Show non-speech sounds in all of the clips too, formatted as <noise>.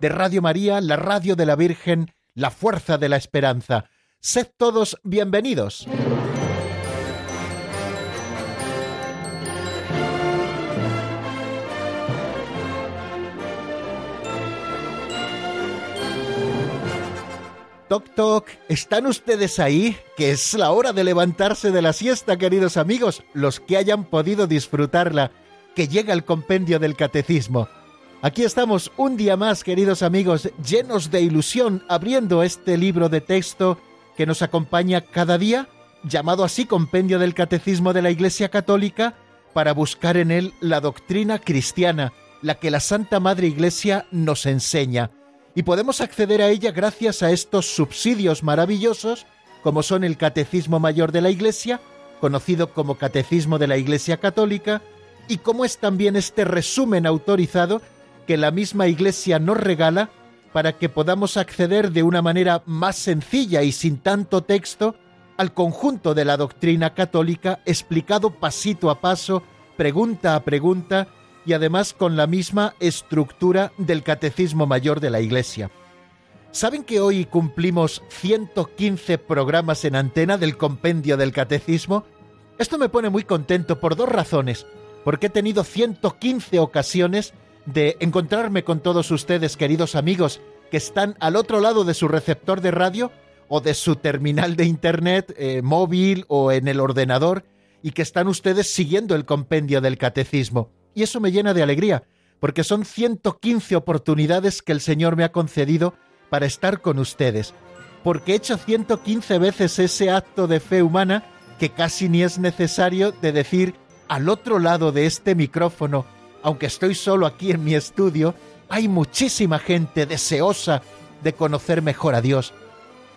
de Radio María, la radio de la Virgen, la fuerza de la esperanza. Sed todos bienvenidos. Toc toc, ¿están ustedes ahí? Que es la hora de levantarse de la siesta, queridos amigos, los que hayan podido disfrutarla, que llega el compendio del catecismo. Aquí estamos un día más, queridos amigos, llenos de ilusión, abriendo este libro de texto que nos acompaña cada día, llamado así Compendio del Catecismo de la Iglesia Católica, para buscar en él la doctrina cristiana, la que la Santa Madre Iglesia nos enseña. Y podemos acceder a ella gracias a estos subsidios maravillosos como son el Catecismo Mayor de la Iglesia, conocido como Catecismo de la Iglesia Católica, y como es también este resumen autorizado que la misma Iglesia nos regala para que podamos acceder de una manera más sencilla y sin tanto texto al conjunto de la doctrina católica explicado pasito a paso, pregunta a pregunta, y además con la misma estructura del Catecismo Mayor de la Iglesia. ¿Saben que hoy cumplimos 115 programas en antena del compendio del Catecismo? Esto me pone muy contento por dos razones. Porque he tenido 115 ocasiones de encontrarme con todos ustedes, queridos amigos, que están al otro lado de su receptor de radio o de su terminal de Internet eh, móvil o en el ordenador y que están ustedes siguiendo el compendio del catecismo. Y eso me llena de alegría, porque son 115 oportunidades que el Señor me ha concedido para estar con ustedes, porque he hecho 115 veces ese acto de fe humana que casi ni es necesario de decir al otro lado de este micrófono, aunque estoy solo aquí en mi estudio, hay muchísima gente deseosa de conocer mejor a Dios.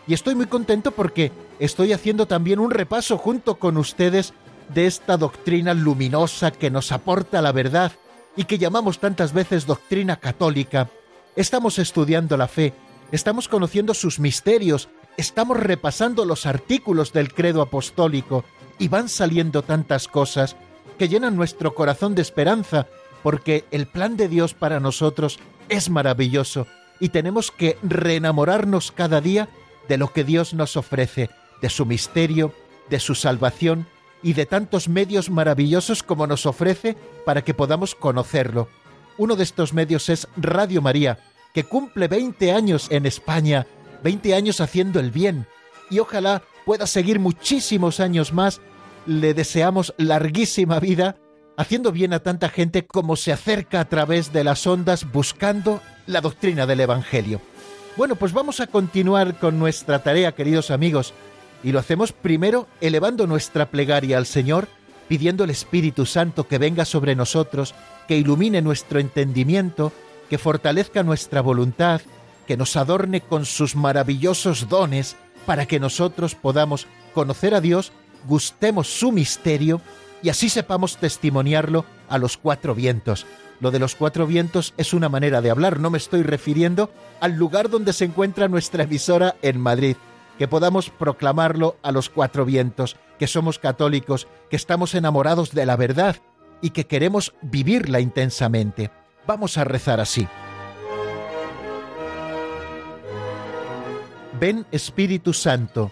Y estoy muy contento porque estoy haciendo también un repaso junto con ustedes de esta doctrina luminosa que nos aporta la verdad y que llamamos tantas veces doctrina católica. Estamos estudiando la fe, estamos conociendo sus misterios, estamos repasando los artículos del credo apostólico y van saliendo tantas cosas que llenan nuestro corazón de esperanza, porque el plan de Dios para nosotros es maravilloso y tenemos que reenamorarnos cada día de lo que Dios nos ofrece, de su misterio, de su salvación y de tantos medios maravillosos como nos ofrece para que podamos conocerlo. Uno de estos medios es Radio María, que cumple 20 años en España, 20 años haciendo el bien, y ojalá pueda seguir muchísimos años más. Le deseamos larguísima vida, haciendo bien a tanta gente como se acerca a través de las ondas buscando la doctrina del Evangelio. Bueno, pues vamos a continuar con nuestra tarea, queridos amigos, y lo hacemos primero elevando nuestra plegaria al Señor, pidiendo el Espíritu Santo que venga sobre nosotros, que ilumine nuestro entendimiento, que fortalezca nuestra voluntad, que nos adorne con sus maravillosos dones, para que nosotros podamos conocer a Dios, gustemos su misterio y así sepamos testimoniarlo a los cuatro vientos. Lo de los cuatro vientos es una manera de hablar, no me estoy refiriendo al lugar donde se encuentra nuestra emisora en Madrid, que podamos proclamarlo a los cuatro vientos, que somos católicos, que estamos enamorados de la verdad y que queremos vivirla intensamente. Vamos a rezar así. Ven Espíritu Santo,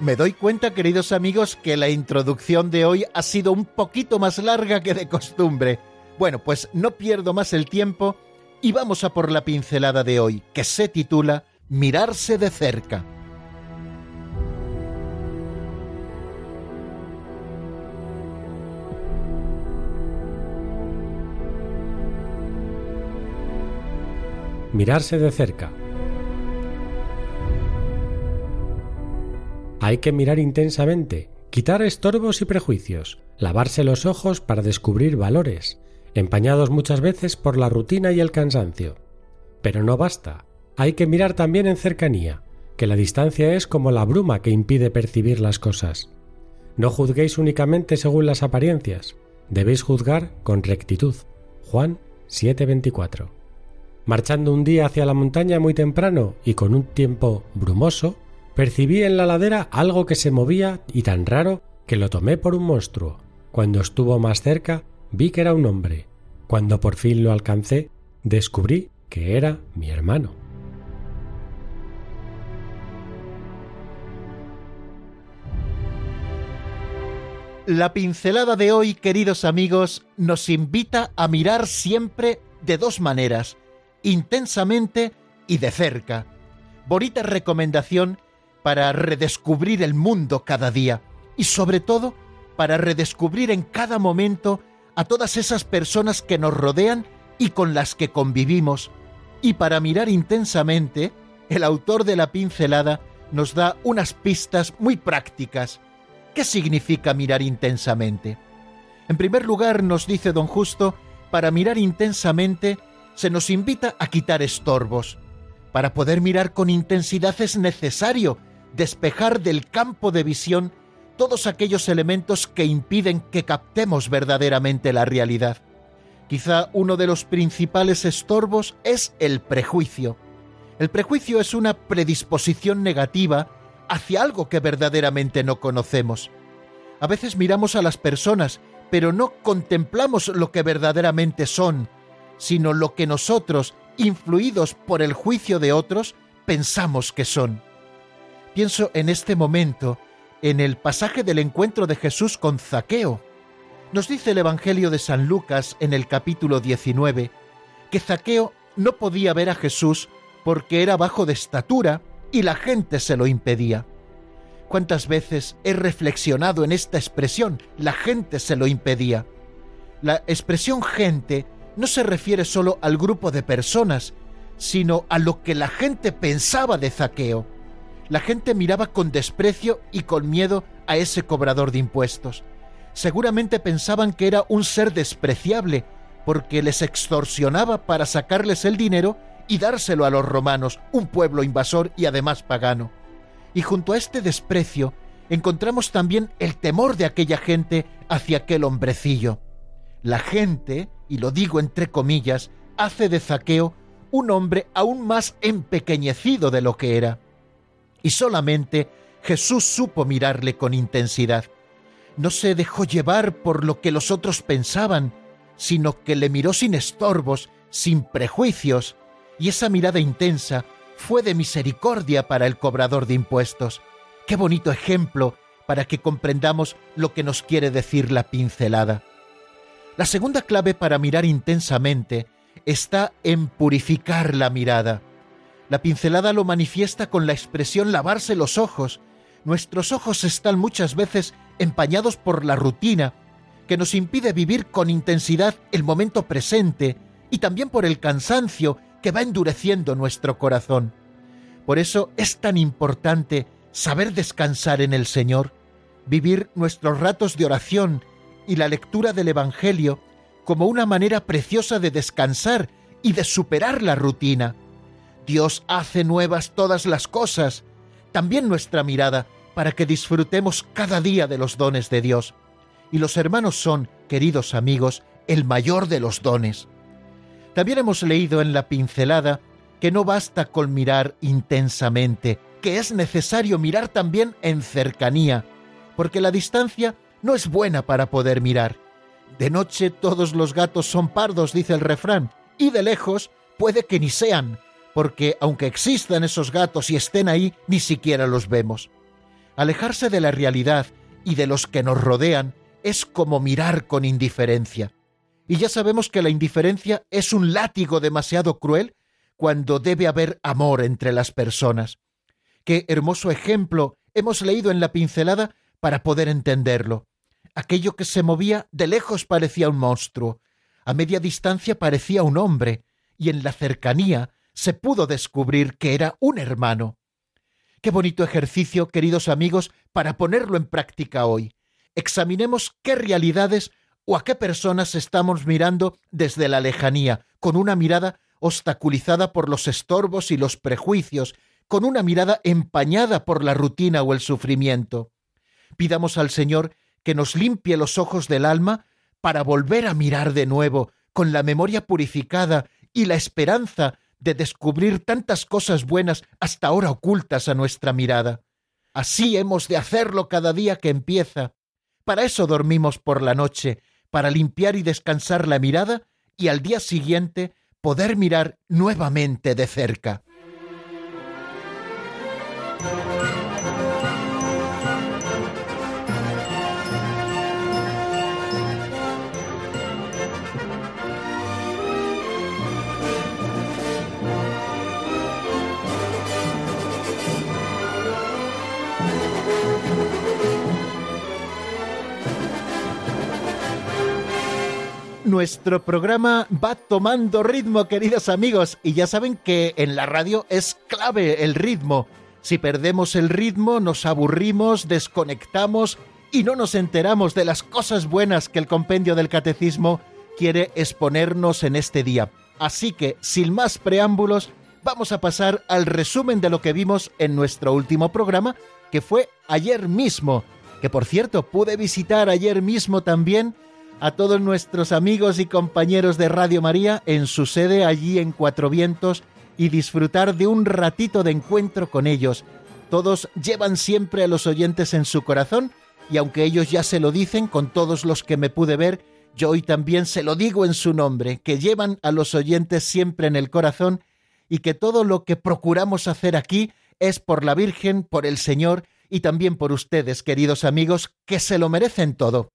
Me doy cuenta, queridos amigos, que la introducción de hoy ha sido un poquito más larga que de costumbre. Bueno, pues no pierdo más el tiempo y vamos a por la pincelada de hoy, que se titula Mirarse de cerca. Mirarse de cerca. Hay que mirar intensamente, quitar estorbos y prejuicios, lavarse los ojos para descubrir valores, empañados muchas veces por la rutina y el cansancio. Pero no basta, hay que mirar también en cercanía, que la distancia es como la bruma que impide percibir las cosas. No juzguéis únicamente según las apariencias, debéis juzgar con rectitud. Juan 7:24. Marchando un día hacia la montaña muy temprano y con un tiempo brumoso, percibí en la ladera algo que se movía y tan raro que lo tomé por un monstruo. Cuando estuvo más cerca, vi que era un hombre. Cuando por fin lo alcancé, descubrí que era mi hermano. La pincelada de hoy, queridos amigos, nos invita a mirar siempre de dos maneras, intensamente y de cerca. Bonita recomendación para redescubrir el mundo cada día y sobre todo para redescubrir en cada momento a todas esas personas que nos rodean y con las que convivimos. Y para mirar intensamente, el autor de la pincelada nos da unas pistas muy prácticas. ¿Qué significa mirar intensamente? En primer lugar, nos dice don Justo, para mirar intensamente se nos invita a quitar estorbos. Para poder mirar con intensidad es necesario despejar del campo de visión todos aquellos elementos que impiden que captemos verdaderamente la realidad. Quizá uno de los principales estorbos es el prejuicio. El prejuicio es una predisposición negativa hacia algo que verdaderamente no conocemos. A veces miramos a las personas, pero no contemplamos lo que verdaderamente son, sino lo que nosotros, influidos por el juicio de otros, pensamos que son. Pienso en este momento en el pasaje del encuentro de Jesús con Zaqueo. Nos dice el Evangelio de San Lucas en el capítulo 19 que Zaqueo no podía ver a Jesús porque era bajo de estatura y la gente se lo impedía. ¿Cuántas veces he reflexionado en esta expresión? La gente se lo impedía. La expresión gente no se refiere solo al grupo de personas, sino a lo que la gente pensaba de Zaqueo. La gente miraba con desprecio y con miedo a ese cobrador de impuestos. Seguramente pensaban que era un ser despreciable, porque les extorsionaba para sacarles el dinero y dárselo a los romanos, un pueblo invasor y además pagano. Y junto a este desprecio encontramos también el temor de aquella gente hacia aquel hombrecillo. La gente, y lo digo entre comillas, hace de Zaqueo un hombre aún más empequeñecido de lo que era. Y solamente Jesús supo mirarle con intensidad. No se dejó llevar por lo que los otros pensaban, sino que le miró sin estorbos, sin prejuicios, y esa mirada intensa fue de misericordia para el cobrador de impuestos. Qué bonito ejemplo para que comprendamos lo que nos quiere decir la pincelada. La segunda clave para mirar intensamente está en purificar la mirada. La pincelada lo manifiesta con la expresión lavarse los ojos. Nuestros ojos están muchas veces empañados por la rutina, que nos impide vivir con intensidad el momento presente y también por el cansancio que va endureciendo nuestro corazón. Por eso es tan importante saber descansar en el Señor, vivir nuestros ratos de oración y la lectura del Evangelio como una manera preciosa de descansar y de superar la rutina. Dios hace nuevas todas las cosas, también nuestra mirada, para que disfrutemos cada día de los dones de Dios. Y los hermanos son, queridos amigos, el mayor de los dones. También hemos leído en la pincelada que no basta con mirar intensamente, que es necesario mirar también en cercanía, porque la distancia no es buena para poder mirar. De noche todos los gatos son pardos, dice el refrán, y de lejos puede que ni sean, porque aunque existan esos gatos y estén ahí, ni siquiera los vemos. Alejarse de la realidad y de los que nos rodean es como mirar con indiferencia. Y ya sabemos que la indiferencia es un látigo demasiado cruel cuando debe haber amor entre las personas. Qué hermoso ejemplo hemos leído en la pincelada para poder entenderlo. Aquello que se movía de lejos parecía un monstruo, a media distancia parecía un hombre, y en la cercanía se pudo descubrir que era un hermano. Qué bonito ejercicio, queridos amigos, para ponerlo en práctica hoy. Examinemos qué realidades o a qué personas estamos mirando desde la lejanía, con una mirada obstaculizada por los estorbos y los prejuicios, con una mirada empañada por la rutina o el sufrimiento. Pidamos al Señor que nos limpie los ojos del alma para volver a mirar de nuevo, con la memoria purificada y la esperanza de descubrir tantas cosas buenas hasta ahora ocultas a nuestra mirada. Así hemos de hacerlo cada día que empieza. Para eso dormimos por la noche, para limpiar y descansar la mirada y al día siguiente poder mirar nuevamente de cerca. Nuestro programa va tomando ritmo, queridos amigos, y ya saben que en la radio es clave el ritmo. Si perdemos el ritmo, nos aburrimos, desconectamos y no nos enteramos de las cosas buenas que el compendio del catecismo quiere exponernos en este día. Así que, sin más preámbulos, vamos a pasar al resumen de lo que vimos en nuestro último programa, que fue ayer mismo, que por cierto pude visitar ayer mismo también a todos nuestros amigos y compañeros de Radio María en su sede allí en Cuatro Vientos y disfrutar de un ratito de encuentro con ellos. Todos llevan siempre a los oyentes en su corazón y aunque ellos ya se lo dicen con todos los que me pude ver, yo hoy también se lo digo en su nombre, que llevan a los oyentes siempre en el corazón y que todo lo que procuramos hacer aquí es por la Virgen, por el Señor y también por ustedes, queridos amigos, que se lo merecen todo.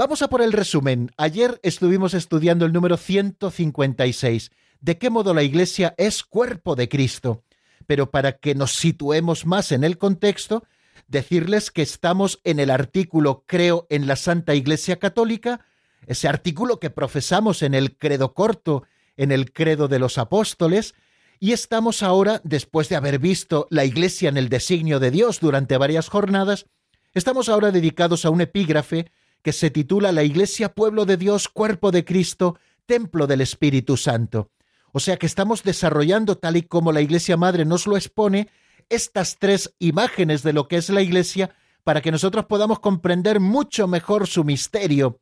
Vamos a por el resumen. Ayer estuvimos estudiando el número 156, de qué modo la Iglesia es cuerpo de Cristo. Pero para que nos situemos más en el contexto, decirles que estamos en el artículo Creo en la Santa Iglesia Católica, ese artículo que profesamos en el credo corto, en el credo de los apóstoles, y estamos ahora, después de haber visto la Iglesia en el designio de Dios durante varias jornadas, estamos ahora dedicados a un epígrafe que se titula La Iglesia Pueblo de Dios, Cuerpo de Cristo, Templo del Espíritu Santo. O sea que estamos desarrollando, tal y como la Iglesia Madre nos lo expone, estas tres imágenes de lo que es la Iglesia para que nosotros podamos comprender mucho mejor su misterio.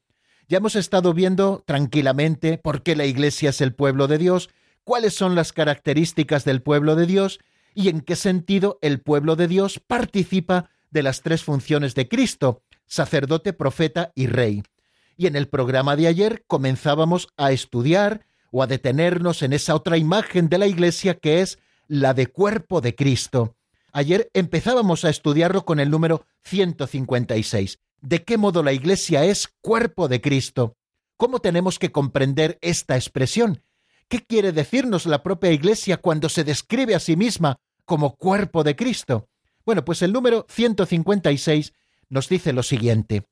Ya hemos estado viendo tranquilamente por qué la Iglesia es el pueblo de Dios, cuáles son las características del pueblo de Dios y en qué sentido el pueblo de Dios participa de las tres funciones de Cristo, sacerdote, profeta y rey. Y en el programa de ayer comenzábamos a estudiar o a detenernos en esa otra imagen de la Iglesia que es la de cuerpo de Cristo. Ayer empezábamos a estudiarlo con el número 156. ¿De qué modo la Iglesia es cuerpo de Cristo? ¿Cómo tenemos que comprender esta expresión? ¿Qué quiere decirnos la propia Iglesia cuando se describe a sí misma como cuerpo de Cristo? Bueno, pues el número 156 nos dice lo siguiente.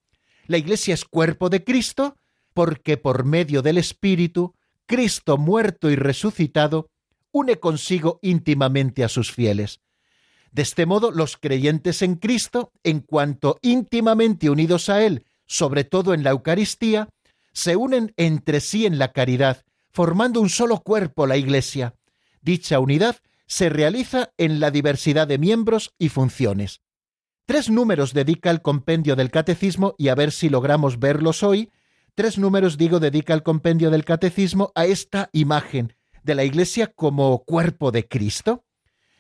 La Iglesia es cuerpo de Cristo porque por medio del Espíritu, Cristo muerto y resucitado, une consigo íntimamente a sus fieles. De este modo, los creyentes en Cristo, en cuanto íntimamente unidos a Él, sobre todo en la Eucaristía, se unen entre sí en la caridad, formando un solo cuerpo, la Iglesia. Dicha unidad se realiza en la diversidad de miembros y funciones. Tres números dedica el compendio del catecismo y a ver si logramos verlos hoy. Tres números, digo, dedica el compendio del catecismo a esta imagen de la Iglesia como cuerpo de Cristo.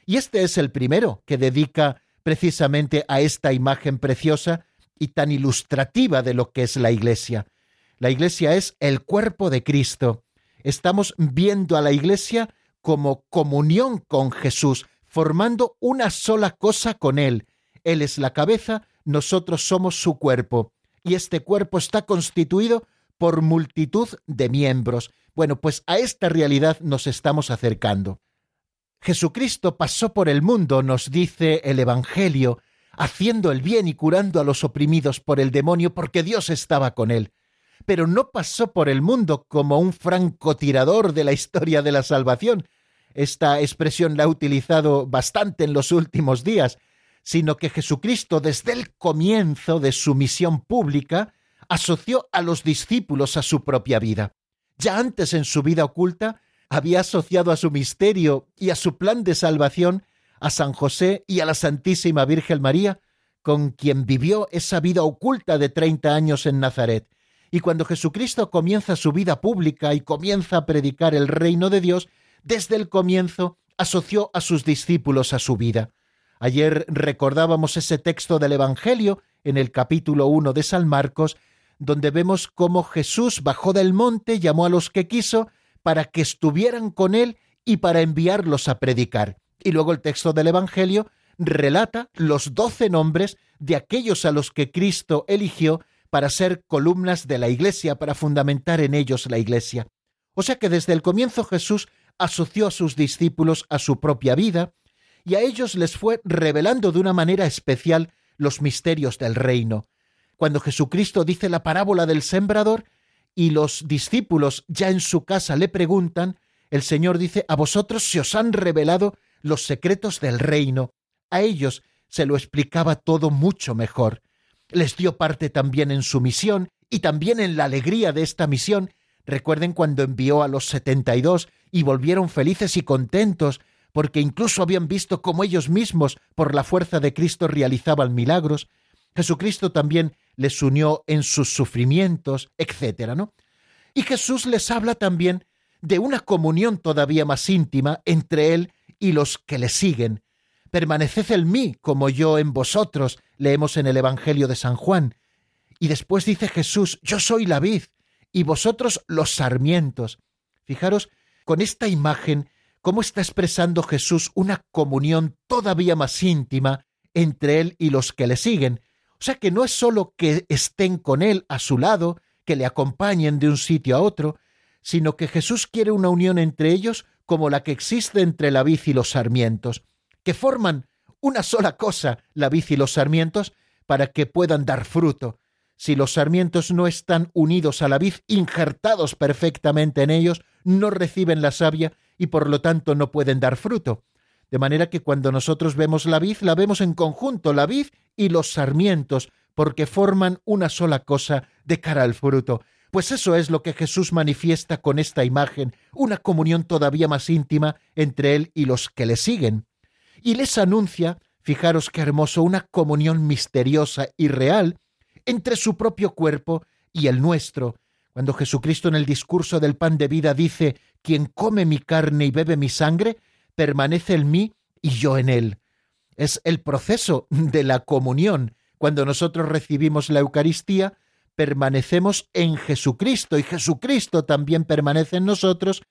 Y este es el primero que dedica precisamente a esta imagen preciosa y tan ilustrativa de lo que es la Iglesia. La Iglesia es el cuerpo de Cristo. Estamos viendo a la Iglesia como comunión con Jesús, formando una sola cosa con Él, Él es la cabeza, nosotros somos su cuerpo, y este cuerpo está constituido por multitud de miembros. Bueno, pues a esta realidad nos estamos acercando. Jesucristo pasó por el mundo, nos dice el Evangelio, haciendo el bien y curando a los oprimidos por el demonio porque Dios estaba con él. Pero no pasó por el mundo como un francotirador de la historia de la salvación. Esta expresión la ha utilizado bastante en los últimos días, sino que Jesucristo desde el comienzo de su misión pública asoció a los discípulos a su propia vida. Ya antes en su vida oculta había asociado a su misterio y a su plan de salvación a San José y a la Santísima Virgen María, con quien vivió esa vida oculta de treinta años en Nazaret. Y cuando Jesucristo comienza su vida pública y comienza a predicar el reino de Dios, desde el comienzo asoció a sus discípulos a su vida. Ayer recordábamos ese texto del Evangelio en el capítulo 1 de San Marcos, donde vemos cómo Jesús bajó del monte, llamó a los que quiso, para que estuvieran con él y para enviarlos a predicar. Y luego el texto del Evangelio relata los doce nombres de aquellos a los que Cristo eligió para ser columnas de la Iglesia, para fundamentar en ellos la Iglesia. O sea que desde el comienzo Jesús asoció a sus discípulos a su propia vida, y a ellos les fue revelando de una manera especial los misterios del reino. Cuando Jesucristo dice la parábola del sembrador y los discípulos ya en su casa le preguntan, el Señor dice, a vosotros se os han revelado los secretos del reino. A ellos se lo explicaba todo mucho mejor. Les dio parte también en su misión y también en la alegría de esta misión. Recuerden cuando envió a los setenta y dos y volvieron felices y contentos, porque incluso habían visto cómo ellos mismos, por la fuerza de Cristo, realizaban milagros. Jesucristo también les unió en sus sufrimientos, etc. ¿no? Y Jesús les habla también de una comunión todavía más íntima entre Él y los que le siguen. Permaneced en mí como yo en vosotros, leemos en el Evangelio de San Juan. Y después dice Jesús, yo soy la vid y vosotros los sarmientos. Fijaros con esta imagen cómo está expresando Jesús una comunión todavía más íntima entre Él y los que le siguen. O sea que no es sólo que estén con Él a su lado, que le acompañen de un sitio a otro, sino que Jesús quiere una unión entre ellos como la que existe entre la vid y los sarmientos, que forman una sola cosa, la vid y los sarmientos, para que puedan dar fruto. Si los sarmientos no están unidos a la vid, injertados perfectamente en ellos, no reciben la savia y por lo tanto no pueden dar fruto. De manera que cuando nosotros vemos la vid, la vemos en conjunto, la vid y los sarmientos, porque forman una sola cosa de cara al fruto. Pues eso es lo que Jesús manifiesta con esta imagen, una comunión todavía más íntima entre Él y los que le siguen. Y les anuncia, fijaros qué hermoso, una comunión misteriosa y real entre su propio cuerpo y el nuestro. Cuando Jesucristo en el discurso del pan de vida dice, quien come mi carne y bebe mi sangre, permanece en mí y yo en él. Es el proceso de la comunión. Cuando nosotros recibimos la Eucaristía, permanecemos en Jesucristo y Jesucristo también permanece en nosotros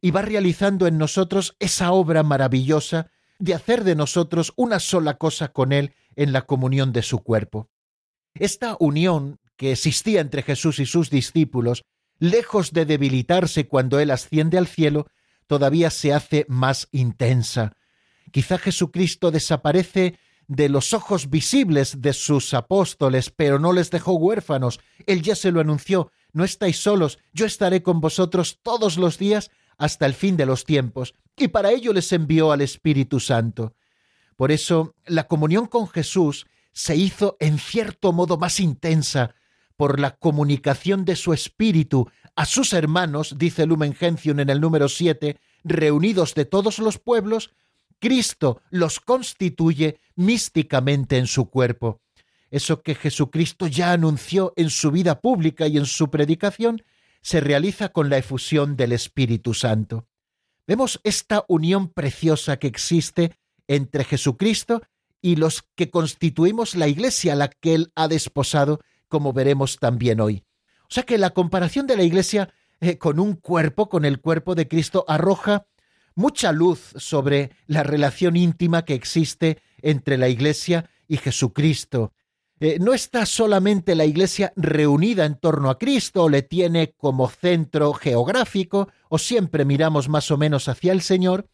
y va realizando en nosotros esa obra maravillosa de hacer de nosotros una sola cosa con Él en la comunión de su cuerpo. Esta unión que existía entre Jesús y sus discípulos, lejos de debilitarse cuando Él asciende al cielo, todavía se hace más intensa. Quizá Jesucristo desaparece de los ojos visibles de sus apóstoles, pero no les dejó huérfanos. Él ya se lo anunció, no estáis solos, yo estaré con vosotros todos los días hasta el fin de los tiempos, y para ello les envió al Espíritu Santo. Por eso la comunión con Jesús se hizo en cierto modo más intensa por la comunicación de su espíritu a sus hermanos, dice Lumen Gentium en el número 7, reunidos de todos los pueblos, Cristo los constituye místicamente en su cuerpo. Eso que Jesucristo ya anunció en su vida pública y en su predicación, se realiza con la efusión del Espíritu Santo. Vemos esta unión preciosa que existe entre Jesucristo y los que constituimos la iglesia a la que Él ha desposado, como veremos también hoy. O sea que la comparación de la iglesia eh, con un cuerpo, con el cuerpo de Cristo, arroja mucha luz sobre la relación íntima que existe entre la Iglesia y Jesucristo. Eh, no está solamente la Iglesia reunida en torno a Cristo o le tiene como centro geográfico o siempre miramos más o menos hacia el Señor,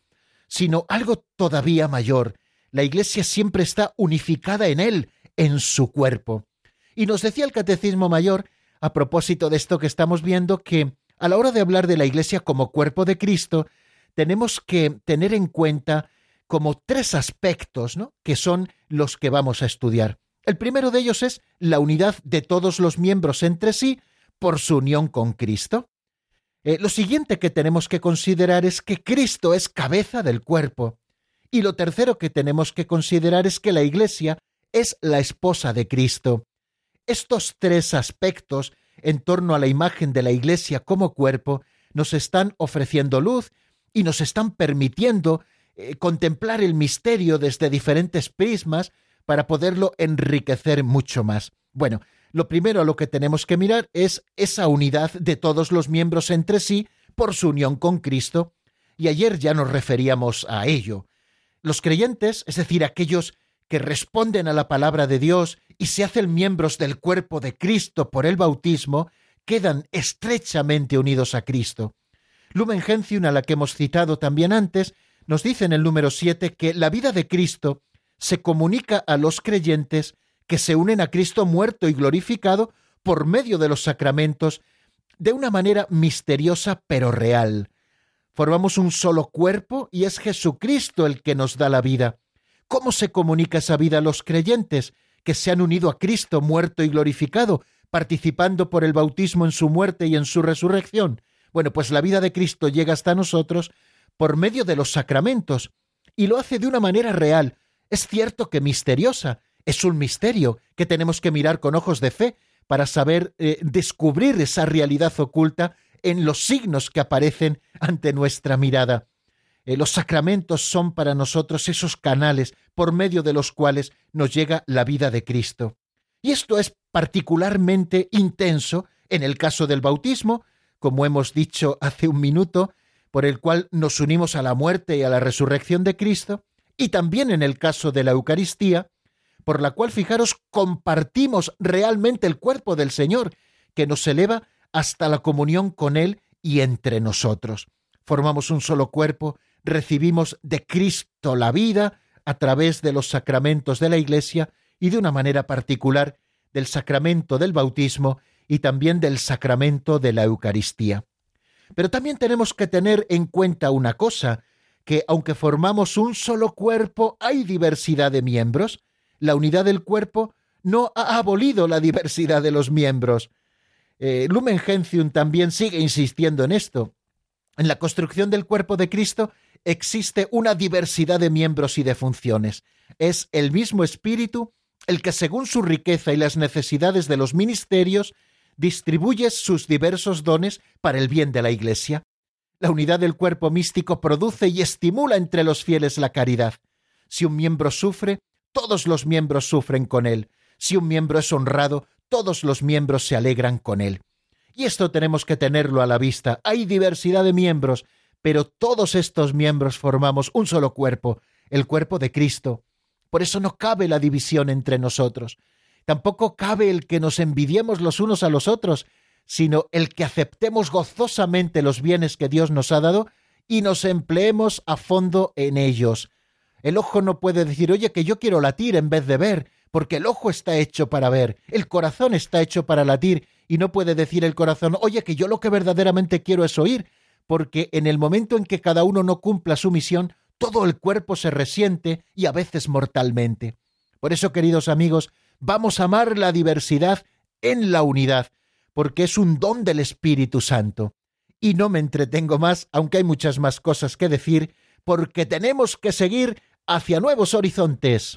sino algo todavía mayor. La Iglesia siempre está unificada en Él, en su cuerpo. Y nos decía el Catecismo Mayor, a propósito de esto que estamos viendo, que a la hora de hablar de la Iglesia como cuerpo de Cristo, tenemos que tener en cuenta como tres aspectos, ¿no? que son los que vamos a estudiar. El primero de ellos es la unidad de todos los miembros entre sí por su unión con Cristo. Eh, lo siguiente que tenemos que considerar es que Cristo es cabeza del cuerpo. Y lo tercero que tenemos que considerar es que la Iglesia es la esposa de Cristo. Estos tres aspectos en torno a la imagen de la Iglesia como cuerpo nos están ofreciendo luz y nos están permitiendo eh, contemplar el misterio desde diferentes prismas para poderlo enriquecer mucho más. Bueno, lo primero a lo que tenemos que mirar es esa unidad de todos los miembros entre sí por su unión con Cristo, y ayer ya nos referíamos a ello. Los creyentes, es decir, aquellos que responden a la palabra de Dios y se hacen miembros del cuerpo de Cristo por el bautismo, quedan estrechamente unidos a Cristo. Lumen Gentium, a la que hemos citado también antes, nos dice en el número 7 que la vida de Cristo se comunica a los creyentes que se unen a Cristo muerto y glorificado por medio de los sacramentos de una manera misteriosa pero real. Formamos un solo cuerpo y es Jesucristo el que nos da la vida. ¿Cómo se comunica esa vida a los creyentes que se han unido a Cristo muerto y glorificado, participando por el bautismo en su muerte y en su resurrección? Bueno, pues la vida de Cristo llega hasta nosotros por medio de los sacramentos, y lo hace de una manera real. Es cierto que misteriosa, es un misterio que tenemos que mirar con ojos de fe para saber eh, descubrir esa realidad oculta en los signos que aparecen ante nuestra mirada. Eh, los sacramentos son para nosotros esos canales por medio de los cuales nos llega la vida de Cristo. Y esto es particularmente intenso en el caso del bautismo, como hemos dicho hace un minuto, por el cual nos unimos a la muerte y a la resurrección de Cristo, y también en el caso de la Eucaristía, por la cual, fijaros, compartimos realmente el cuerpo del Señor, que nos eleva hasta la comunión con Él y entre nosotros. Formamos un solo cuerpo, recibimos de Cristo la vida a través de los sacramentos de la Iglesia y de una manera particular del sacramento del bautismo y también del sacramento de la Eucaristía. Pero también tenemos que tener en cuenta una cosa, que aunque formamos un solo cuerpo, hay diversidad de miembros. La unidad del cuerpo no ha abolido la diversidad de los miembros. Eh, Lumen Gentium también sigue insistiendo en esto. En la construcción del cuerpo de Cristo existe una diversidad de miembros y de funciones. Es el mismo Espíritu el que según su riqueza y las necesidades de los ministerios distribuyes sus diversos dones para el bien de la Iglesia. La unidad del cuerpo místico produce y estimula entre los fieles la caridad. Si un miembro sufre, todos los miembros sufren con él. Si un miembro es honrado, todos los miembros se alegran con él. Y esto tenemos que tenerlo a la vista. Hay diversidad de miembros, pero todos estos miembros formamos un solo cuerpo, el cuerpo de Cristo. Por eso no cabe la división entre nosotros. Tampoco cabe el que nos envidiemos los unos a los otros, sino el que aceptemos gozosamente los bienes que Dios nos ha dado y nos empleemos a fondo en ellos. El ojo no puede decir, oye, que yo quiero latir en vez de ver, porque el ojo está hecho para ver, el corazón está hecho para latir, y no puede decir el corazón, oye, que yo lo que verdaderamente quiero es oír, porque en el momento en que cada uno no cumpla su misión, todo el cuerpo se resiente y a veces mortalmente. Por eso, queridos amigos, Vamos a amar la diversidad en la unidad, porque es un don del Espíritu Santo. Y no me entretengo más, aunque hay muchas más cosas que decir, porque tenemos que seguir hacia nuevos horizontes.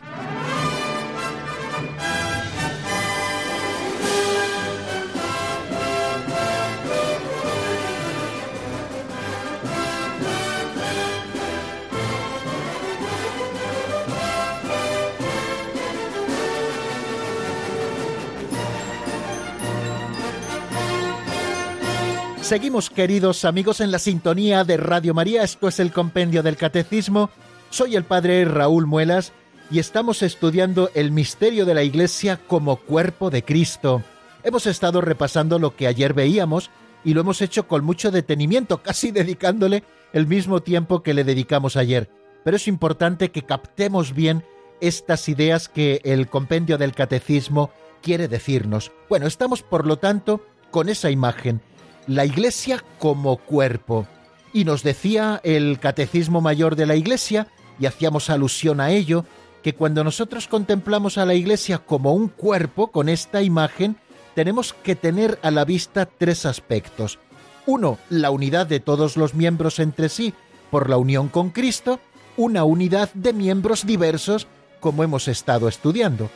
Seguimos, queridos amigos, en la sintonía de Radio María. Esto es el Compendio del Catecismo. Soy el Padre Raúl Muelas y estamos estudiando el misterio de la Iglesia como cuerpo de Cristo. Hemos estado repasando lo que ayer veíamos y lo hemos hecho con mucho detenimiento, <laughs> casi dedicándole el mismo tiempo que le dedicamos ayer. Pero es importante que captemos bien estas ideas que el compendio del catecismo quiere decirnos. Bueno, estamos por lo tanto con esa imagen, la Iglesia como cuerpo. Y nos decía el Catecismo Mayor de la Iglesia, y hacíamos alusión a ello, que cuando nosotros contemplamos a la Iglesia como un cuerpo con esta imagen, tenemos que tener a la vista tres aspectos. Uno, la unidad de todos los miembros entre sí por la unión con Cristo, una unidad de miembros diversos como hemos estado estudiando.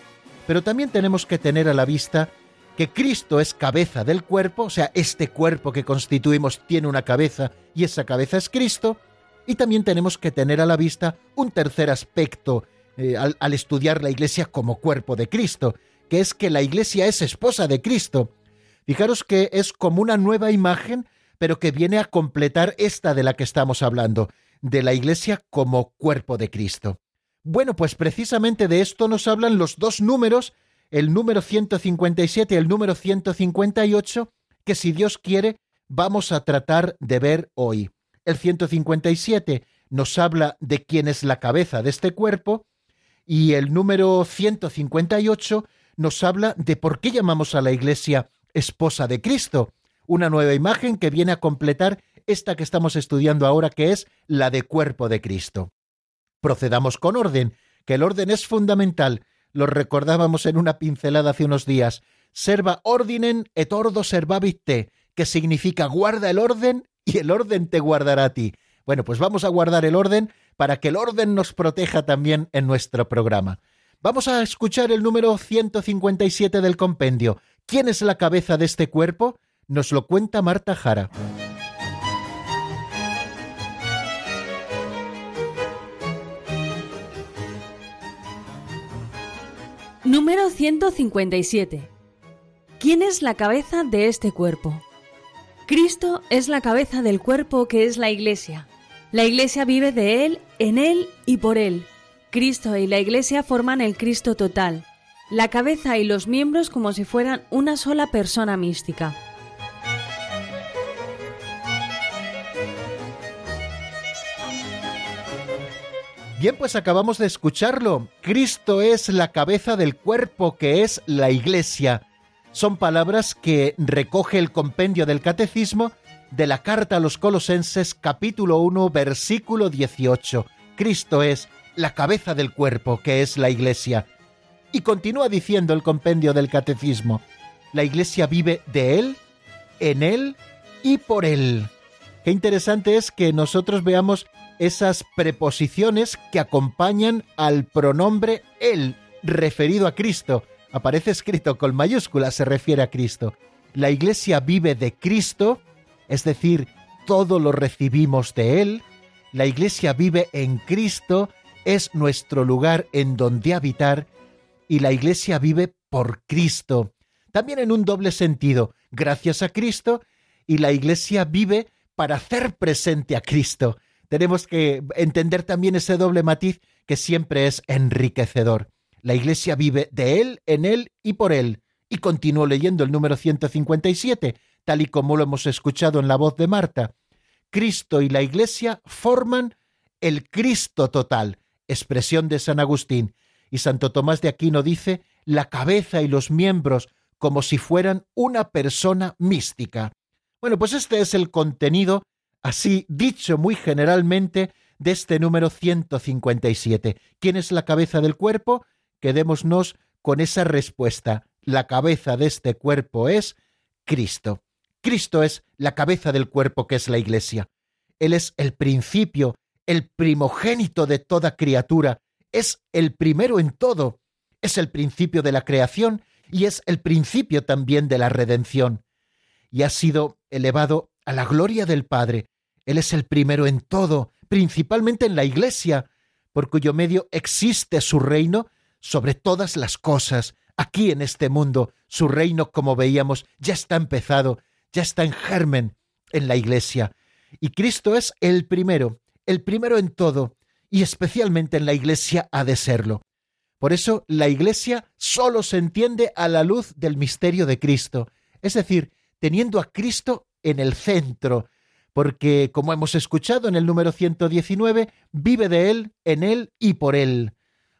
Pero también tenemos que tener a la vista que Cristo es cabeza del cuerpo, o sea, este cuerpo que constituimos tiene una cabeza y esa cabeza es Cristo, y también tenemos que tener a la vista un tercer aspecto eh, al, al estudiar la Iglesia como cuerpo de Cristo, que es que la Iglesia es esposa de Cristo. Fijaros que es como una nueva imagen, pero que viene a completar esta de la que estamos hablando, de la Iglesia como cuerpo de Cristo. Bueno, pues precisamente de esto nos hablan los dos números el número 157 y el número 158, que si Dios quiere vamos a tratar de ver hoy. El 157 nos habla de quién es la cabeza de este cuerpo y el número 158 nos habla de por qué llamamos a la Iglesia esposa de Cristo, una nueva imagen que viene a completar esta que estamos estudiando ahora, que es la de cuerpo de Cristo. Procedamos con orden, que el orden es fundamental lo recordábamos en una pincelada hace unos días, serva ordinen et ordo servabit te, que significa guarda el orden y el orden te guardará a ti. Bueno, pues vamos a guardar el orden para que el orden nos proteja también en nuestro programa. Vamos a escuchar el número 157 del compendio. ¿Quién es la cabeza de este cuerpo? Nos lo cuenta Marta Jara. Número 157. ¿Quién es la cabeza de este cuerpo? Cristo es la cabeza del cuerpo que es la Iglesia. La Iglesia vive de Él, en Él y por Él. Cristo y la Iglesia forman el Cristo total, la cabeza y los miembros como si fueran una sola persona mística. Bien, pues acabamos de escucharlo. Cristo es la cabeza del cuerpo que es la Iglesia. Son palabras que recoge el compendio del Catecismo de la carta a los Colosenses capítulo 1 versículo 18. Cristo es la cabeza del cuerpo que es la Iglesia. Y continúa diciendo el compendio del Catecismo, la Iglesia vive de Él, en Él y por Él. Qué interesante es que nosotros veamos esas preposiciones que acompañan al pronombre él, referido a Cristo. Aparece escrito con mayúsculas, se refiere a Cristo. La Iglesia vive de Cristo, es decir, todo lo recibimos de Él. La Iglesia vive en Cristo, es nuestro lugar en donde habitar. Y la Iglesia vive por Cristo. También en un doble sentido, gracias a Cristo, y la Iglesia vive para hacer presente a Cristo tenemos que entender también ese doble matiz que siempre es enriquecedor. La Iglesia vive de Él, en Él y por Él. Y continúo leyendo el número 157, tal y como lo hemos escuchado en la voz de Marta. Cristo y la Iglesia forman el Cristo total, expresión de San Agustín. Y Santo Tomás de Aquino dice la cabeza y los miembros como si fueran una persona mística. Bueno, pues este es el contenido así dicho muy generalmente, de este número 157. ¿Quién es la cabeza del cuerpo? Quedémonos con esa respuesta. La cabeza de este cuerpo es Cristo. Cristo es la cabeza del cuerpo que es la Iglesia. Él es el principio, el primogénito de toda criatura, es el primero en todo, es el principio de la creación y es el principio también de la redención. Y ha sido elevado a la gloria del Padre él es el primero en todo, principalmente en la Iglesia, por cuyo medio existe su reino sobre todas las cosas. Aquí en este mundo, su reino, como veíamos, ya está empezado, ya está en germen en la Iglesia. Y Cristo es el primero, el primero en todo, y especialmente en la Iglesia ha de serlo. Por eso la Iglesia solo se entiende a la luz del misterio de Cristo, es decir, teniendo a Cristo en el centro, porque, como hemos escuchado en el número 119, vive de Él, en Él y por Él.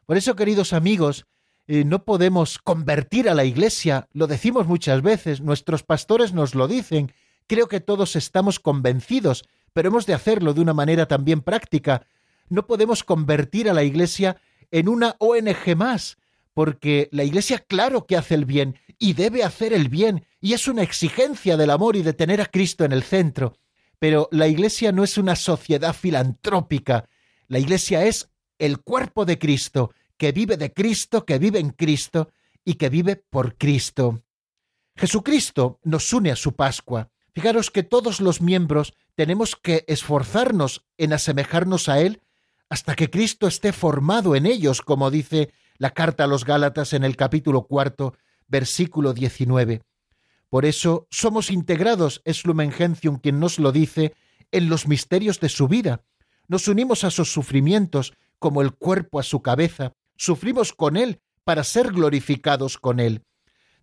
Por eso, queridos amigos, eh, no podemos convertir a la Iglesia, lo decimos muchas veces, nuestros pastores nos lo dicen, creo que todos estamos convencidos, pero hemos de hacerlo de una manera también práctica. No podemos convertir a la Iglesia en una ONG más, porque la Iglesia claro que hace el bien y debe hacer el bien, y es una exigencia del amor y de tener a Cristo en el centro. Pero la Iglesia no es una sociedad filantrópica, la Iglesia es el cuerpo de Cristo, que vive de Cristo, que vive en Cristo y que vive por Cristo. Jesucristo nos une a su Pascua. Fijaros que todos los miembros tenemos que esforzarnos en asemejarnos a Él hasta que Cristo esté formado en ellos, como dice la carta a los Gálatas en el capítulo cuarto, versículo 19. Por eso somos integrados, es Lumen Gentium quien nos lo dice, en los misterios de su vida. Nos unimos a sus sufrimientos como el cuerpo a su cabeza, sufrimos con Él para ser glorificados con Él.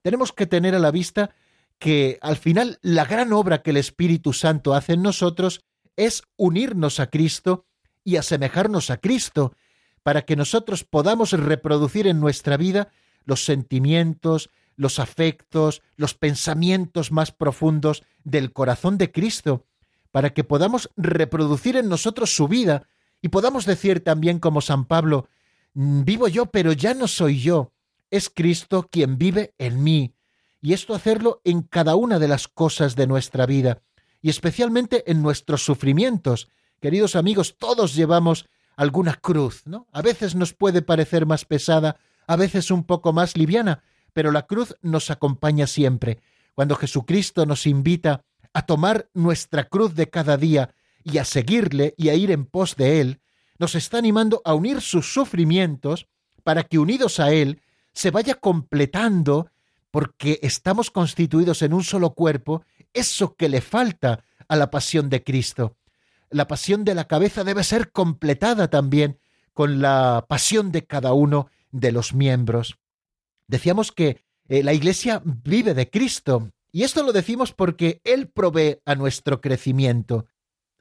Tenemos que tener a la vista que al final la gran obra que el Espíritu Santo hace en nosotros es unirnos a Cristo y asemejarnos a Cristo, para que nosotros podamos reproducir en nuestra vida los sentimientos, los afectos, los pensamientos más profundos del corazón de Cristo, para que podamos reproducir en nosotros su vida y podamos decir también como San Pablo, mm, vivo yo, pero ya no soy yo, es Cristo quien vive en mí. Y esto hacerlo en cada una de las cosas de nuestra vida, y especialmente en nuestros sufrimientos, Queridos amigos, todos llevamos alguna cruz, ¿no? A veces nos puede parecer más pesada, a veces un poco más liviana, pero la cruz nos acompaña siempre. Cuando Jesucristo nos invita a tomar nuestra cruz de cada día y a seguirle y a ir en pos de Él, nos está animando a unir sus sufrimientos para que unidos a Él se vaya completando, porque estamos constituidos en un solo cuerpo, eso que le falta a la pasión de Cristo la pasión de la cabeza debe ser completada también con la pasión de cada uno de los miembros. Decíamos que eh, la Iglesia vive de Cristo, y esto lo decimos porque Él provee a nuestro crecimiento.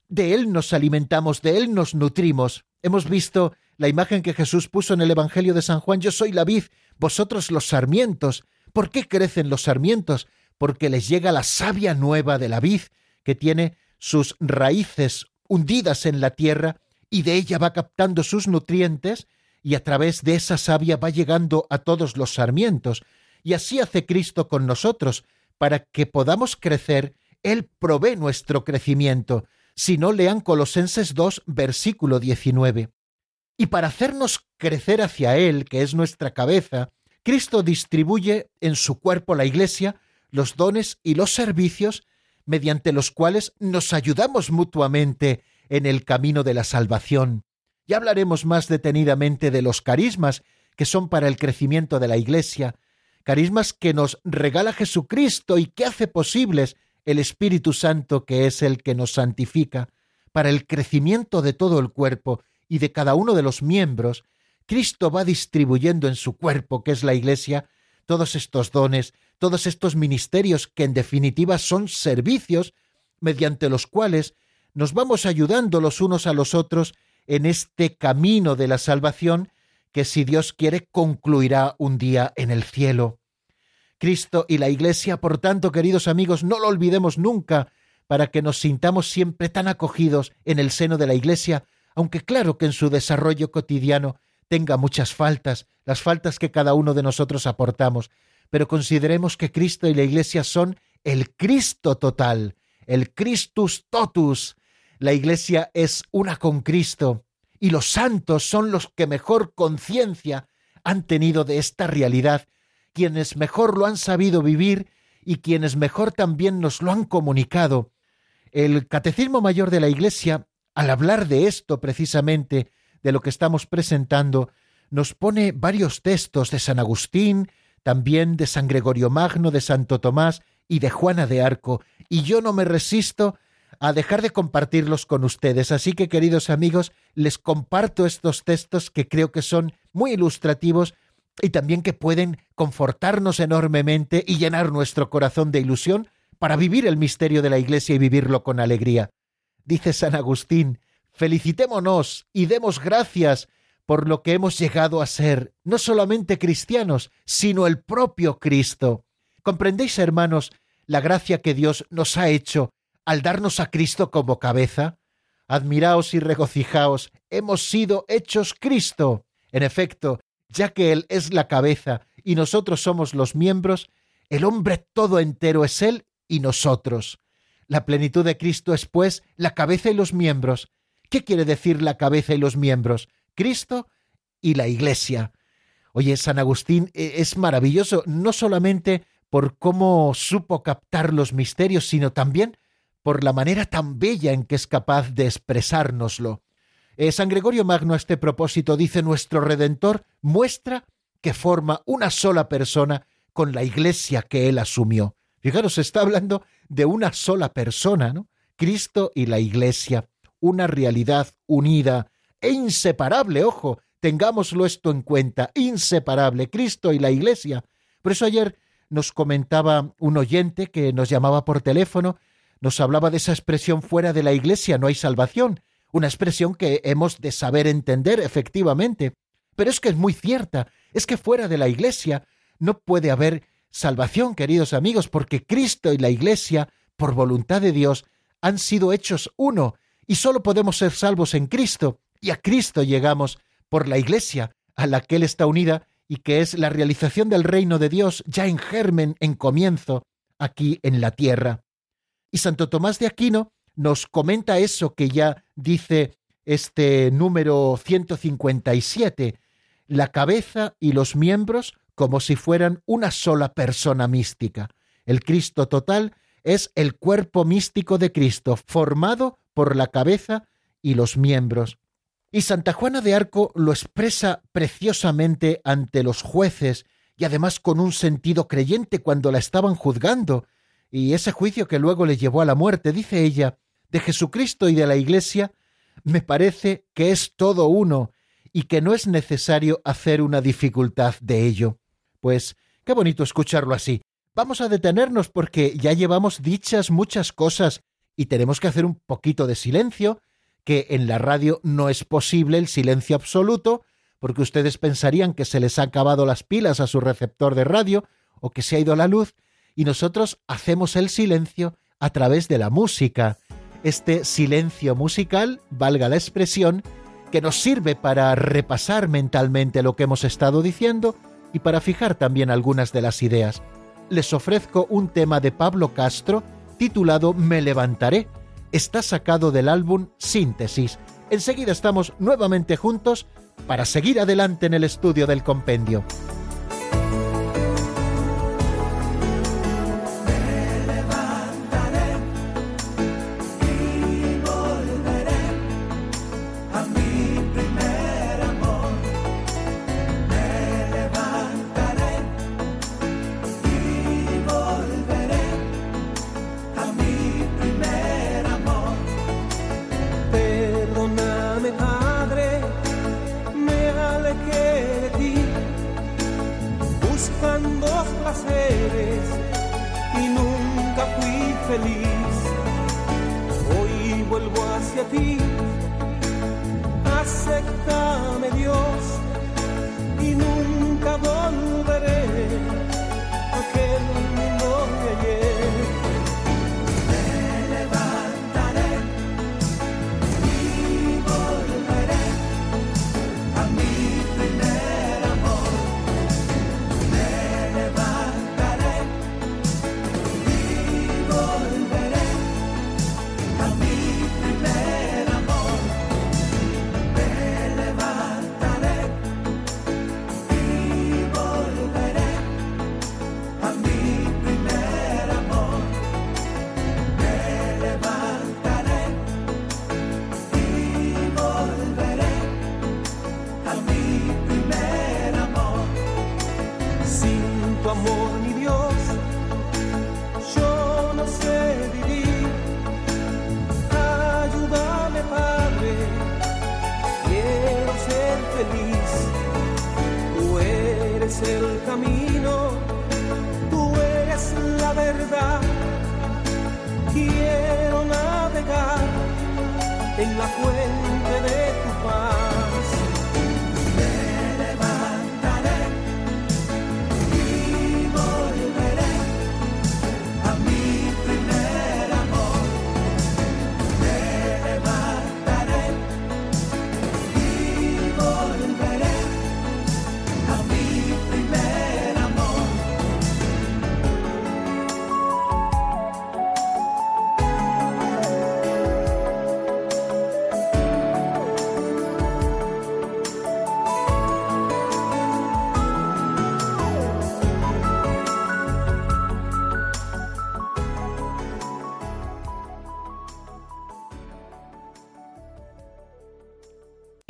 De Él nos alimentamos, de Él nos nutrimos. Hemos visto la imagen que Jesús puso en el Evangelio de San Juan, yo soy la vid, vosotros los sarmientos. ¿Por qué crecen los sarmientos? Porque les llega la savia nueva de la vid, que tiene sus raíces hundidas en la tierra y de ella va captando sus nutrientes y a través de esa savia va llegando a todos los sarmientos. Y así hace Cristo con nosotros, para que podamos crecer, Él provee nuestro crecimiento. Si no, lean Colosenses 2, versículo 19. Y para hacernos crecer hacia Él, que es nuestra cabeza, Cristo distribuye en su cuerpo la Iglesia los dones y los servicios mediante los cuales nos ayudamos mutuamente en el camino de la salvación. Ya hablaremos más detenidamente de los carismas que son para el crecimiento de la Iglesia, carismas que nos regala Jesucristo y que hace posibles el Espíritu Santo que es el que nos santifica, para el crecimiento de todo el cuerpo y de cada uno de los miembros, Cristo va distribuyendo en su cuerpo, que es la Iglesia, todos estos dones, todos estos ministerios que en definitiva son servicios mediante los cuales nos vamos ayudando los unos a los otros en este camino de la salvación que si Dios quiere concluirá un día en el cielo. Cristo y la Iglesia, por tanto, queridos amigos, no lo olvidemos nunca, para que nos sintamos siempre tan acogidos en el seno de la Iglesia, aunque claro que en su desarrollo cotidiano tenga muchas faltas, las faltas que cada uno de nosotros aportamos, pero consideremos que Cristo y la Iglesia son el Cristo total, el Christus totus. La Iglesia es una con Cristo y los santos son los que mejor conciencia han tenido de esta realidad, quienes mejor lo han sabido vivir y quienes mejor también nos lo han comunicado. El Catecismo Mayor de la Iglesia, al hablar de esto precisamente, de lo que estamos presentando, nos pone varios textos de San Agustín, también de San Gregorio Magno, de Santo Tomás y de Juana de Arco, y yo no me resisto a dejar de compartirlos con ustedes. Así que, queridos amigos, les comparto estos textos que creo que son muy ilustrativos y también que pueden confortarnos enormemente y llenar nuestro corazón de ilusión para vivir el misterio de la Iglesia y vivirlo con alegría. Dice San Agustín, felicitémonos y demos gracias por lo que hemos llegado a ser, no solamente cristianos, sino el propio Cristo. ¿Comprendéis, hermanos, la gracia que Dios nos ha hecho al darnos a Cristo como cabeza? Admiraos y regocijaos, hemos sido hechos Cristo. En efecto, ya que Él es la cabeza y nosotros somos los miembros, el hombre todo entero es Él y nosotros. La plenitud de Cristo es, pues, la cabeza y los miembros. ¿Qué quiere decir la cabeza y los miembros? Cristo y la Iglesia. Oye, San Agustín e, es maravilloso, no solamente por cómo supo captar los misterios, sino también por la manera tan bella en que es capaz de expresárnoslo. Eh, San Gregorio Magno a este propósito dice nuestro Redentor muestra que forma una sola persona con la iglesia que él asumió. Fijaros, está hablando de una sola persona, ¿no? Cristo y la iglesia, una realidad unida e inseparable, ojo, tengámoslo esto en cuenta, inseparable, Cristo y la iglesia. Por eso ayer nos comentaba un oyente que nos llamaba por teléfono, nos hablaba de esa expresión fuera de la iglesia no hay salvación, una expresión que hemos de saber entender efectivamente. Pero es que es muy cierta, es que fuera de la Iglesia no puede haber salvación, queridos amigos, porque Cristo y la Iglesia, por voluntad de Dios, han sido hechos uno, y solo podemos ser salvos en Cristo, y a Cristo llegamos por la Iglesia, a la que Él está unida, y que es la realización del reino de Dios ya en germen, en comienzo, aquí en la tierra. Y Santo Tomás de Aquino nos comenta eso que ya dice este número 157, la cabeza y los miembros como si fueran una sola persona mística. El Cristo total es el cuerpo místico de Cristo, formado por la cabeza y los miembros. Y Santa Juana de Arco lo expresa preciosamente ante los jueces y además con un sentido creyente cuando la estaban juzgando, y ese juicio que luego le llevó a la muerte, dice ella, de Jesucristo y de la Iglesia, me parece que es todo uno y que no es necesario hacer una dificultad de ello. Pues qué bonito escucharlo así. Vamos a detenernos porque ya llevamos dichas muchas cosas y tenemos que hacer un poquito de silencio, que en la radio no es posible el silencio absoluto, porque ustedes pensarían que se les ha acabado las pilas a su receptor de radio o que se ha ido la luz, y nosotros hacemos el silencio a través de la música este silencio musical, valga la expresión, que nos sirve para repasar mentalmente lo que hemos estado diciendo y para fijar también algunas de las ideas. Les ofrezco un tema de Pablo Castro titulado Me levantaré. Está sacado del álbum Síntesis. Enseguida estamos nuevamente juntos para seguir adelante en el estudio del compendio. En la fuente de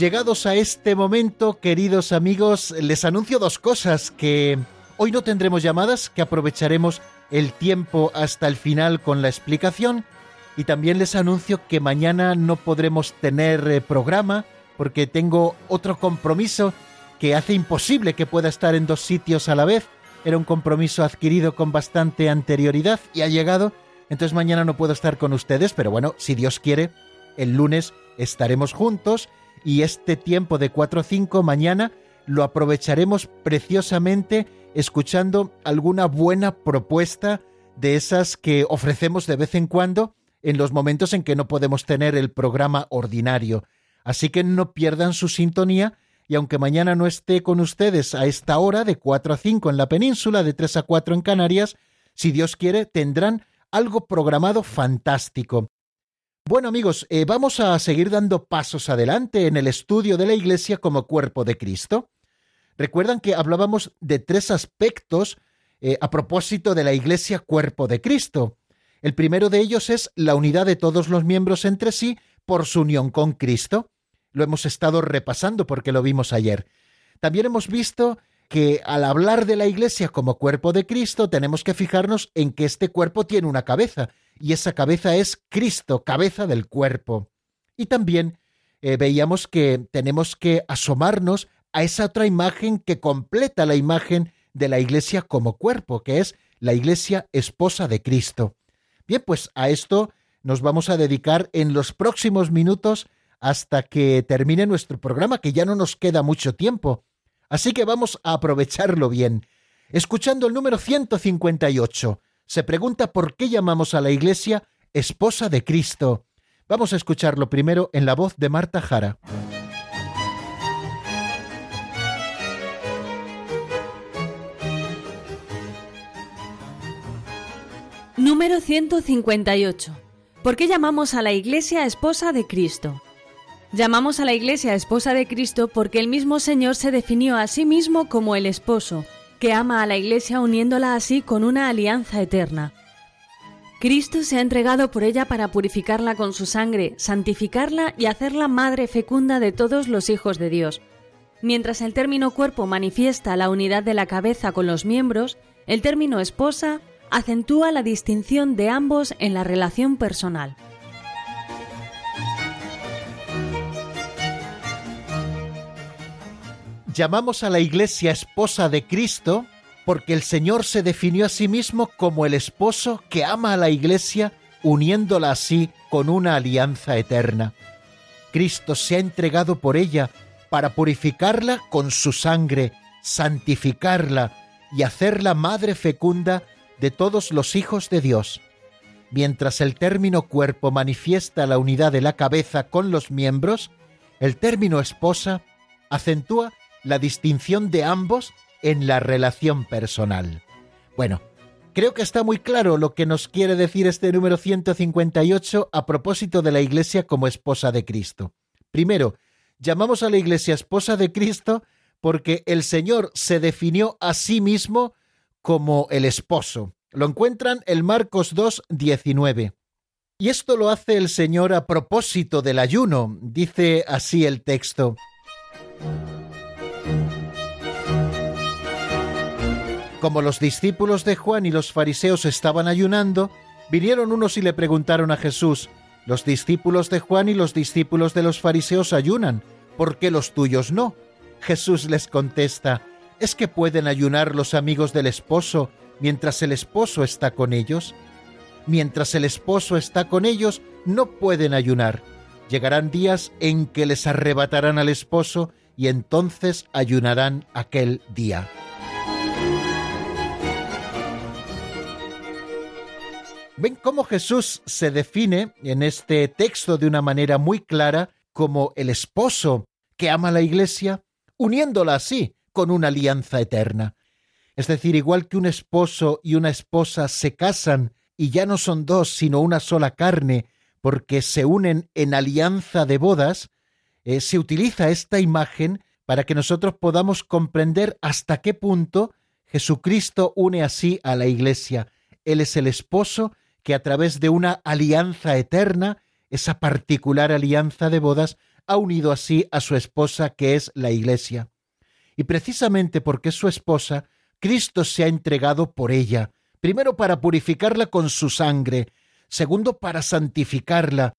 Llegados a este momento, queridos amigos, les anuncio dos cosas, que hoy no tendremos llamadas, que aprovecharemos el tiempo hasta el final con la explicación, y también les anuncio que mañana no podremos tener eh, programa, porque tengo otro compromiso que hace imposible que pueda estar en dos sitios a la vez. Era un compromiso adquirido con bastante anterioridad y ha llegado, entonces mañana no puedo estar con ustedes, pero bueno, si Dios quiere, el lunes estaremos juntos y este tiempo de 4 o 5 mañana lo aprovecharemos preciosamente escuchando alguna buena propuesta de esas que ofrecemos de vez en cuando en los momentos en que no podemos tener el programa ordinario. Así que no pierdan su sintonía y aunque mañana no esté con ustedes a esta hora de 4 a 5 en la península, de 3 a 4 en Canarias, si Dios quiere, tendrán algo programado fantástico. Bueno amigos, eh, vamos a seguir dando pasos adelante en el estudio de la Iglesia como cuerpo de Cristo. Recuerdan que hablábamos de tres aspectos eh, a propósito de la Iglesia cuerpo de Cristo. El primero de ellos es la unidad de todos los miembros entre sí por su unión con Cristo. Lo hemos estado repasando porque lo vimos ayer. También hemos visto que al hablar de la Iglesia como cuerpo de Cristo tenemos que fijarnos en que este cuerpo tiene una cabeza y esa cabeza es Cristo, cabeza del cuerpo. Y también eh, veíamos que tenemos que asomarnos a esa otra imagen que completa la imagen de la Iglesia como cuerpo, que es la Iglesia esposa de Cristo. Bien, pues a esto nos vamos a dedicar en los próximos minutos hasta que termine nuestro programa, que ya no nos queda mucho tiempo. Así que vamos a aprovecharlo bien. Escuchando el número 158, se pregunta por qué llamamos a la Iglesia esposa de Cristo. Vamos a escucharlo primero en la voz de Marta Jara. Número 158. ¿Por qué llamamos a la Iglesia esposa de Cristo? Llamamos a la Iglesia esposa de Cristo porque el mismo Señor se definió a sí mismo como el esposo, que ama a la Iglesia uniéndola así con una alianza eterna. Cristo se ha entregado por ella para purificarla con su sangre, santificarla y hacerla madre fecunda de todos los hijos de Dios. Mientras el término cuerpo manifiesta la unidad de la cabeza con los miembros, el término esposa acentúa la distinción de ambos en la relación personal. Llamamos a la Iglesia esposa de Cristo porque el Señor se definió a sí mismo como el esposo que ama a la Iglesia uniéndola así con una alianza eterna. Cristo se ha entregado por ella para purificarla con su sangre, santificarla y hacerla madre fecunda de todos los hijos de Dios. Mientras el término cuerpo manifiesta la unidad de la cabeza con los miembros, el término esposa acentúa la distinción de ambos en la relación personal. Bueno, creo que está muy claro lo que nos quiere decir este número 158 a propósito de la Iglesia como esposa de Cristo. Primero, llamamos a la Iglesia esposa de Cristo porque el Señor se definió a sí mismo como el esposo. Lo encuentran en Marcos 2, 19. Y esto lo hace el Señor a propósito del ayuno. Dice así el texto. Como los discípulos de Juan y los fariseos estaban ayunando, vinieron unos y le preguntaron a Jesús, los discípulos de Juan y los discípulos de los fariseos ayunan, ¿por qué los tuyos no? Jesús les contesta, ¿es que pueden ayunar los amigos del esposo mientras el esposo está con ellos? Mientras el esposo está con ellos, no pueden ayunar. Llegarán días en que les arrebatarán al esposo y entonces ayunarán aquel día. ¿Ven cómo Jesús se define en este texto de una manera muy clara como el esposo que ama a la iglesia, uniéndola así con una alianza eterna? Es decir, igual que un esposo y una esposa se casan y ya no son dos, sino una sola carne, porque se unen en alianza de bodas, eh, se utiliza esta imagen para que nosotros podamos comprender hasta qué punto Jesucristo une así a la Iglesia. Él es el esposo que a través de una alianza eterna, esa particular alianza de bodas, ha unido así a su esposa que es la Iglesia. Y precisamente porque es su esposa, Cristo se ha entregado por ella, primero para purificarla con su sangre, segundo para santificarla,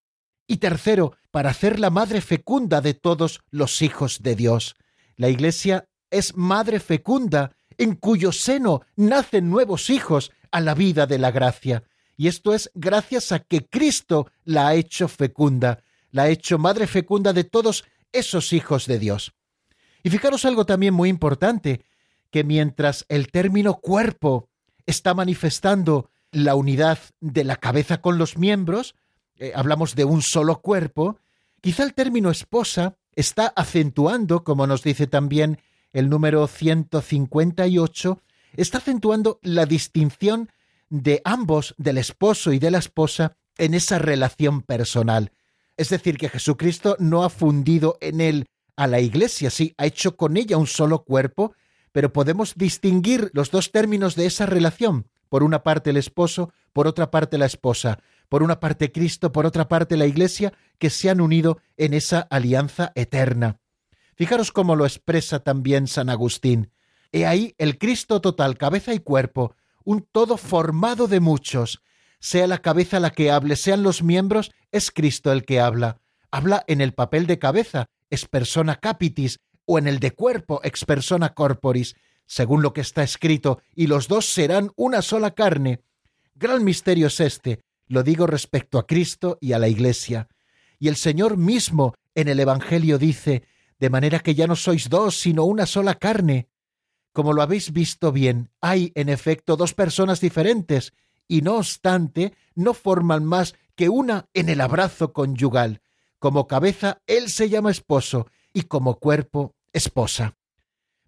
y tercero para hacerla madre fecunda de todos los hijos de Dios. La Iglesia es madre fecunda, en cuyo seno nacen nuevos hijos a la vida de la gracia. Y esto es gracias a que Cristo la ha hecho fecunda, la ha hecho madre fecunda de todos esos hijos de Dios. Y fijaros algo también muy importante, que mientras el término cuerpo está manifestando la unidad de la cabeza con los miembros, eh, hablamos de un solo cuerpo, quizá el término esposa está acentuando, como nos dice también el número 158, está acentuando la distinción de ambos, del esposo y de la esposa, en esa relación personal. Es decir, que Jesucristo no ha fundido en él a la iglesia, sí, ha hecho con ella un solo cuerpo, pero podemos distinguir los dos términos de esa relación. Por una parte el esposo, por otra parte la esposa, por una parte Cristo, por otra parte la iglesia, que se han unido en esa alianza eterna. Fijaros cómo lo expresa también San Agustín. He ahí el Cristo total, cabeza y cuerpo, un todo formado de muchos. Sea la cabeza la que hable, sean los miembros, es Cristo el que habla. Habla en el papel de cabeza, es persona capitis, o en el de cuerpo, ex persona corporis, según lo que está escrito, y los dos serán una sola carne. Gran misterio es este, lo digo respecto a Cristo y a la Iglesia. Y el Señor mismo en el Evangelio dice, de manera que ya no sois dos, sino una sola carne. Como lo habéis visto bien, hay en efecto dos personas diferentes, y no obstante, no forman más que una en el abrazo conyugal. Como cabeza, él se llama esposo, y como cuerpo, esposa.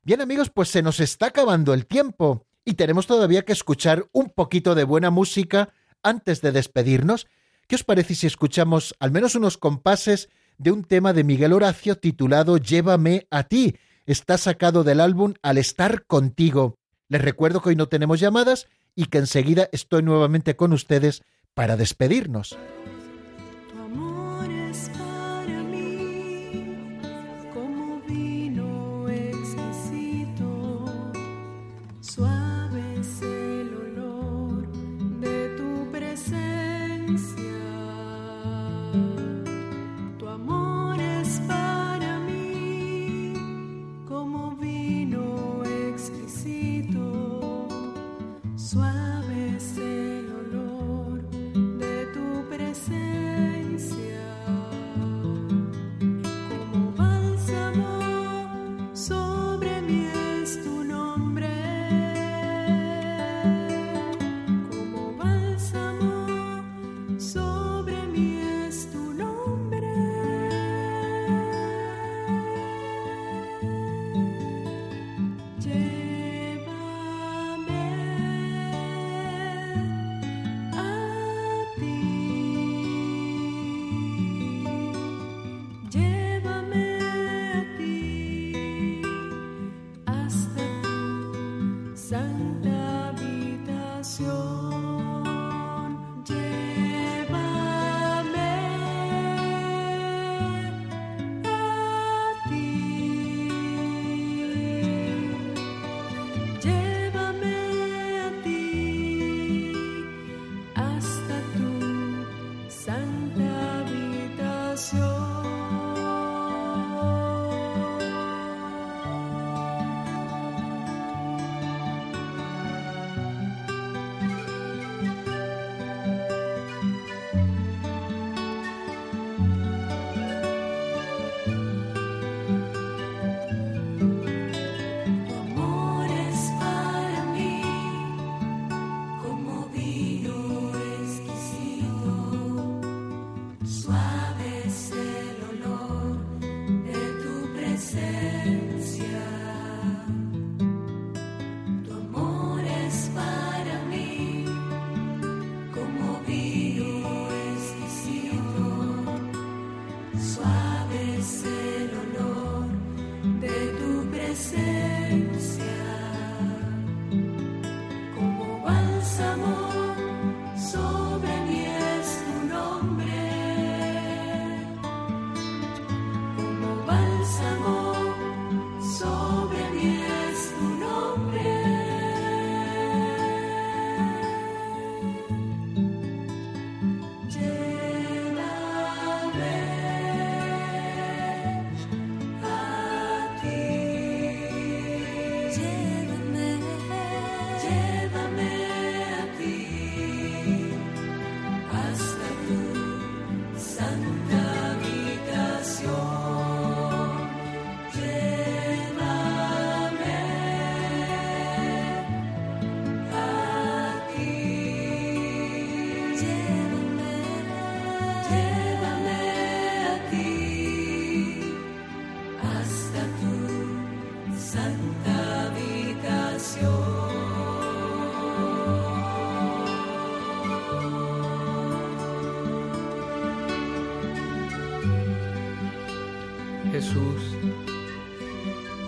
Bien amigos, pues se nos está acabando el tiempo, y tenemos todavía que escuchar un poquito de buena música antes de despedirnos. ¿Qué os parece si escuchamos al menos unos compases de un tema de Miguel Horacio titulado Llévame a ti? Está sacado del álbum Al estar contigo. Les recuerdo que hoy no tenemos llamadas y que enseguida estoy nuevamente con ustedes para despedirnos.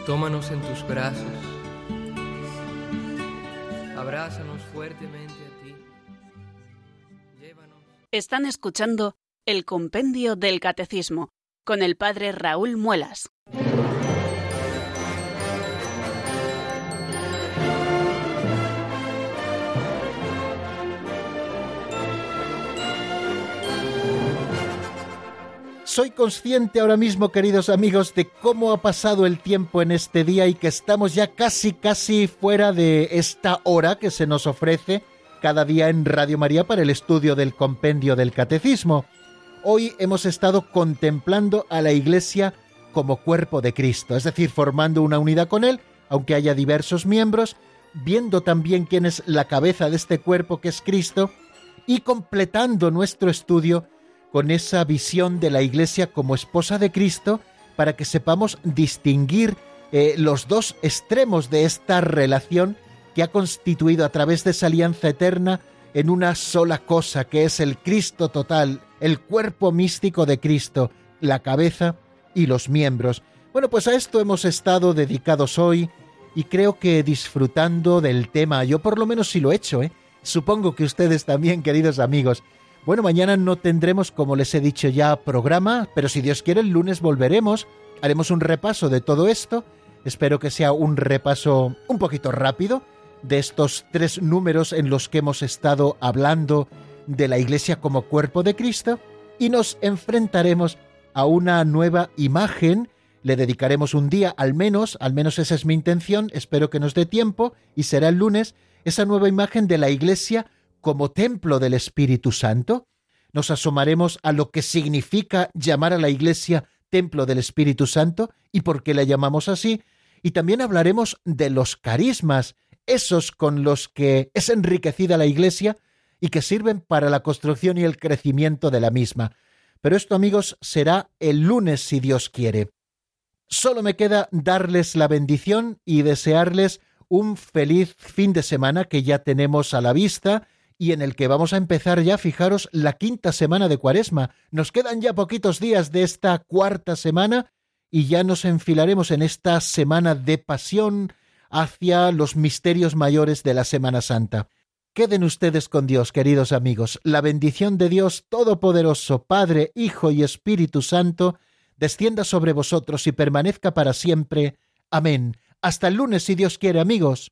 Tómanos en tus brazos. Abrázanos fuertemente a ti. Llévanos. Están escuchando el Compendio del Catecismo con el Padre Raúl Muelas. Soy consciente ahora mismo, queridos amigos, de cómo ha pasado el tiempo en este día y que estamos ya casi, casi fuera de esta hora que se nos ofrece cada día en Radio María para el estudio del compendio del Catecismo. Hoy hemos estado contemplando a la Iglesia como cuerpo de Cristo, es decir, formando una unidad con Él, aunque haya diversos miembros, viendo también quién es la cabeza de este cuerpo que es Cristo, y completando nuestro estudio con esa visión de la Iglesia como esposa de Cristo para que sepamos distinguir eh, los dos extremos de esta relación que ha constituido a través de esa alianza eterna en una sola cosa, que es el Cristo total, el cuerpo místico de Cristo, la cabeza y los miembros. Bueno, pues a esto hemos estado dedicados hoy y creo que disfrutando del tema, yo por lo menos sí lo he hecho, ¿eh? Supongo que ustedes también, queridos amigos, bueno, mañana no tendremos, como les he dicho ya, programa, pero si Dios quiere, el lunes volveremos. Haremos un repaso de todo esto. Espero que sea un repaso un poquito rápido de estos tres números en los que hemos estado hablando de la Iglesia como cuerpo de Cristo y nos enfrentaremos a una nueva imagen. Le dedicaremos un día al menos, al menos esa es mi intención, espero que nos dé tiempo y será el lunes, esa nueva imagen de la Iglesia como templo del Espíritu Santo? Nos asomaremos a lo que significa llamar a la Iglesia templo del Espíritu Santo y por qué la llamamos así, y también hablaremos de los carismas, esos con los que es enriquecida la Iglesia y que sirven para la construcción y el crecimiento de la misma. Pero esto, amigos, será el lunes si Dios quiere. Solo me queda darles la bendición y desearles un feliz fin de semana que ya tenemos a la vista y en el que vamos a empezar ya, fijaros, la quinta semana de Cuaresma. Nos quedan ya poquitos días de esta cuarta semana y ya nos enfilaremos en esta semana de pasión, hacia los misterios mayores de la Semana Santa. Queden ustedes con Dios, queridos amigos. La bendición de Dios Todopoderoso, Padre, Hijo y Espíritu Santo, descienda sobre vosotros y permanezca para siempre. Amén. Hasta el lunes, si Dios quiere, amigos.